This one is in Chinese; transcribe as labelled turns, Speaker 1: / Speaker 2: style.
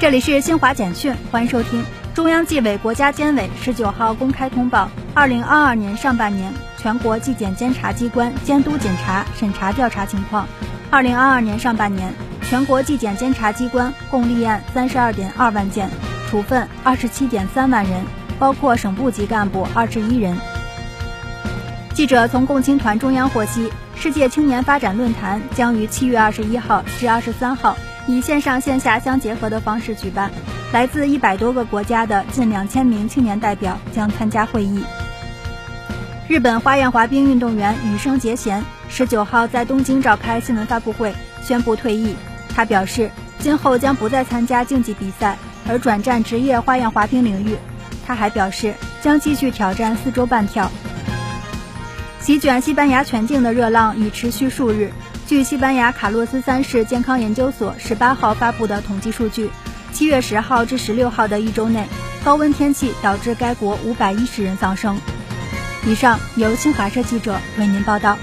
Speaker 1: 这里是新华简讯，欢迎收听。中央纪委国家监委十九号公开通报，二零二二年上半年全国纪检监察机关监督检查、审查调查情况。二零二二年上半年，全国纪检监察机关共立案三十二点二万件，处分二十七点三万人，包括省部级干部二十一人。记者从共青团中央获悉，世界青年发展论坛将于七月二十一号至二十三号。以线上线下相结合的方式举办，来自一百多个国家的近两千名青年代表将参加会议。日本花样滑冰运动员羽生结弦十九号在东京召开新闻发布会，宣布退役。他表示，今后将不再参加竞技比赛，而转战职业花样滑冰领域。他还表示，将继续挑战四周半跳。席卷西班牙全境的热浪已持续数日。据西班牙卡洛斯三世健康研究所十八号发布的统计数据，七月十号至十六号的一周内，高温天气导致该国五百一十人丧生。以上由新华社记者为您报道。